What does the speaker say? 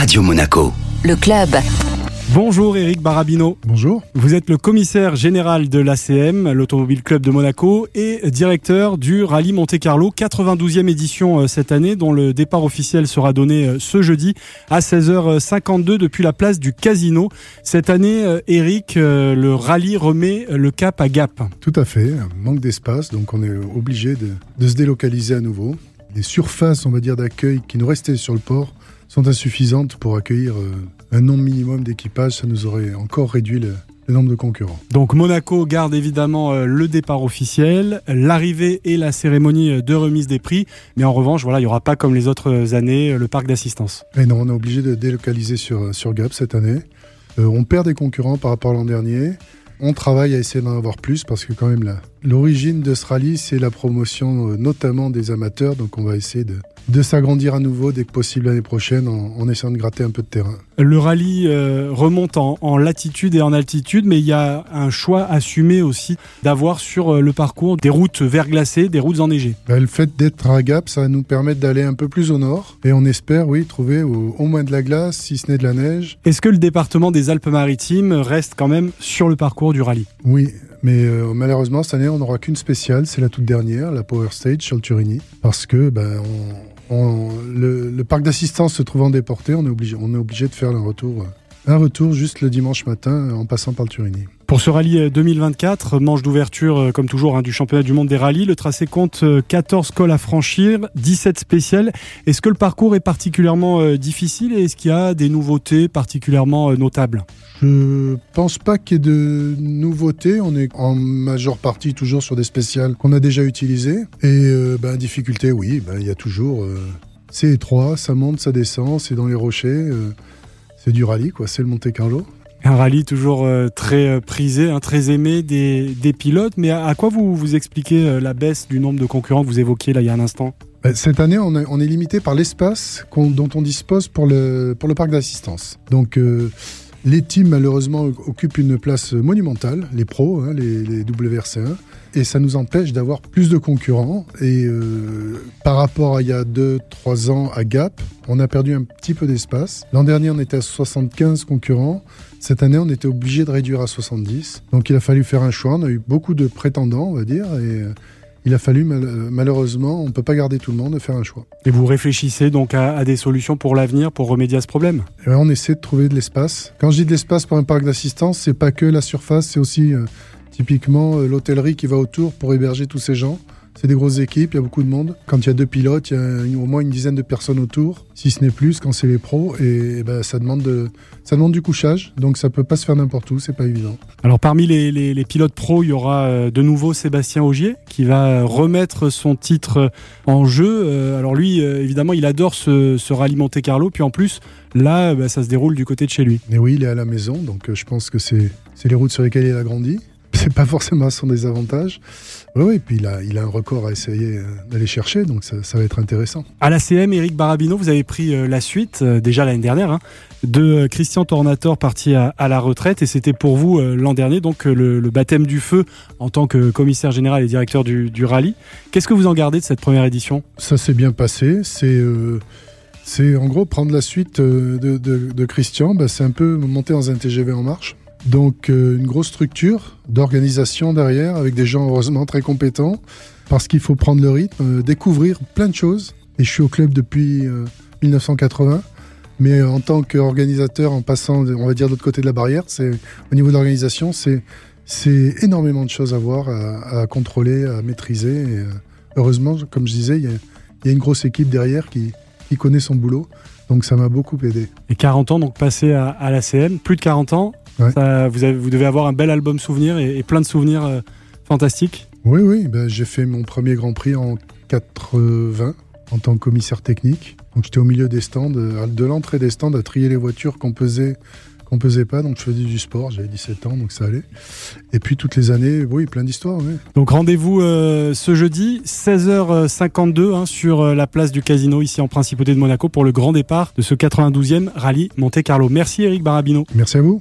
Radio Monaco. Le club. Bonjour Eric Barabino. Bonjour. Vous êtes le commissaire général de l'ACM, l'Automobile Club de Monaco, et directeur du Rallye Monte Carlo, 92e édition euh, cette année, dont le départ officiel sera donné euh, ce jeudi à 16h52 depuis la place du Casino. Cette année, euh, Eric, le rallye remet le cap à Gap. Tout à fait, manque d'espace, donc on est obligé de, de se délocaliser à nouveau. Les surfaces, on va dire, d'accueil qui nous restaient sur le port sont insuffisantes pour accueillir un nombre minimum d'équipage, ça nous aurait encore réduit le, nombre de concurrents. Donc Monaco garde évidemment euh, le départ officiel, l'arrivée et la cérémonie euh, de remise des prix, mais en revanche, voilà, il n'y aura pas comme les autres années euh, le parc d'assistance. Et non, on est obligé de délocaliser sur, sur Gap cette année. on perd des concurrents par rapport à l'an dernier. On travaille à essayer d'en avoir plus parce que quand même l'origine de ce rallye, c'est la promotion notamment des amateurs. Donc on va essayer de, de s'agrandir à nouveau dès que possible l'année prochaine en, essayant de gratter un peu de terrain. Le rallye euh, remonte en, latitude et en altitude, mais il y a un choix assumé aussi d'avoir sur euh, le parcours des routes verglacées, des routes enneigées. Ben, le fait d'être à Gap, ça va nous permettre d'aller un peu plus au nord et on espère, oui, trouver au, au moins de la glace, si ce n'est de la neige. Est-ce que le département des Alpes-Maritimes reste quand même sur le parcours du rallye? Oui, mais euh, malheureusement, cette année, on n'aura qu'une spéciale, c'est la toute dernière, la Power Stage sur le Turini, parce que ben, le, parc d'assistance se trouvant déporté, on est obligé, de faire un retour, un retour juste le dimanche matin en passant par le Turini. Pour ce rallye 2024, euh, manche d'ouverture euh, comme toujours hein, du championnat du monde des rallyes, le tracé compte 14 euh, cols à franchir, 17 spéciales. Est-ce que le parcours est particulièrement difficile et est-ce qu'il y a des nouveautés particulièrement notables? Je pense pas qu'il y ait de nouveautés. On est en majeure partie toujours sur des spéciales qu'on a déjà utilisées. Et ben, difficulté, oui, ben, il y a toujours. c'est étroit, ça monte, ça descend, c'est dans les rochers. c'est du rallye, quoi. C'est le Monte Carlo. Un rallye toujours euh, très euh, prisé, hein, très aimé des, pilotes. Mais à, quoi vous, vous expliquez euh, la baisse du nombre de concurrents que vous évoquiez là il y a un instant? Bah, cette année, on, est limité par l'espace dont on dispose pour le, pour le parc d'assistance. Donc, les teams, malheureusement, occupent une place monumentale, les pros, hein, les, les, WRC1, et ça nous empêche d'avoir plus de concurrents. Et euh, par rapport à il y a 2-3 ans à Gap, on a perdu un petit peu d'espace. L'an dernier, on était à 75 concurrents. Cette année, on était obligé de réduire à 70. Donc il a fallu faire un choix. On a eu beaucoup de prétendants, on va dire, il a fallu malheureusement, on ne peut pas garder tout le monde, faire un choix. Et vous réfléchissez donc à, des solutions pour l'avenir, pour remédier à ce problème? On essaie de trouver de l'espace. Quand je dis de l'espace pour un parc d'assistance, c'est pas que la surface, c'est aussi euh, typiquement euh, l'hôtellerie qui va autour pour héberger tous ces gens. C'est des grosses équipes, il y a beaucoup de monde. Quand il y a deux pilotes, il y a au moins une dizaine de personnes autour, si ce n'est plus quand c'est les pros. Et, ben, ça, demande de, ça demande du couchage, donc ça peut pas se faire n'importe où, c'est pas évident. Alors parmi les, pilotes pros, il y aura euh, de nouveau Sébastien Augier qui va remettre son titre en jeu. Euh, alors lui, euh, évidemment, il adore se, se rallye Monte Carlo, puis en plus, là, ben, ça se déroule du côté de chez lui. Mais oui, il est à la maison, donc je pense que c'est les routes sur lesquelles il a grandi c'est pas forcément son désavantage. Oui, oui, puis il a, il a un record à essayer euh, d'aller chercher, donc ça, va être intéressant. À la CM, Eric Barabino, vous avez pris euh, la suite, euh, déjà l'année dernière, hein, de Christian Tornator parti à, la retraite, et c'était pour vous l'an dernier, donc le, baptême du feu en tant que commissaire général et directeur du, rallye. Qu'est-ce que vous en gardez de cette première édition? Ça s'est bien passé, c'est... c'est en gros prendre la suite de, Christian, bah, c'est un peu monter dans un TGV en marche. Donc euh, une grosse structure d'organisation derrière, avec des gens heureusement très compétents, parce qu'il faut prendre le rythme, euh, découvrir plein de choses. Et je suis au club depuis 1980. Euh, mais en tant qu'organisateur, en passant, on va dire, de l'autre côté de la barrière, c'est au niveau de l'organisation, c'est c'est énormément de choses à voir, à, contrôler, à maîtriser. Et, heureusement, comme je disais, il y, a, une grosse équipe derrière qui, qui connaît son boulot. Donc ça m'a beaucoup aidé. Et 40 ans donc passé à, à l'ACM, plus de 40 ans, vous, devez avoir un bel album souvenir et, plein de souvenirs euh, fantastiques. Oui, oui, ben, j'ai fait mon premier Grand Prix en 80 en tant que commissaire technique. Donc j'étais au milieu des stands, euh, de l'entrée des stands, à trier les voitures qu'on pesait, qu'on pesait pas. Donc je faisais du sport, j'avais 17 ans, donc ça allait. Et puis toutes les années, oui, plein d'histoires. Donc rendez-vous euh, ce jeudi, 16h52, hein, sur la place du Casino, ici en Principauté de Monaco, pour le grand départ de ce 92e rallye Monte Carlo. Merci Eric Barabino. Merci à vous.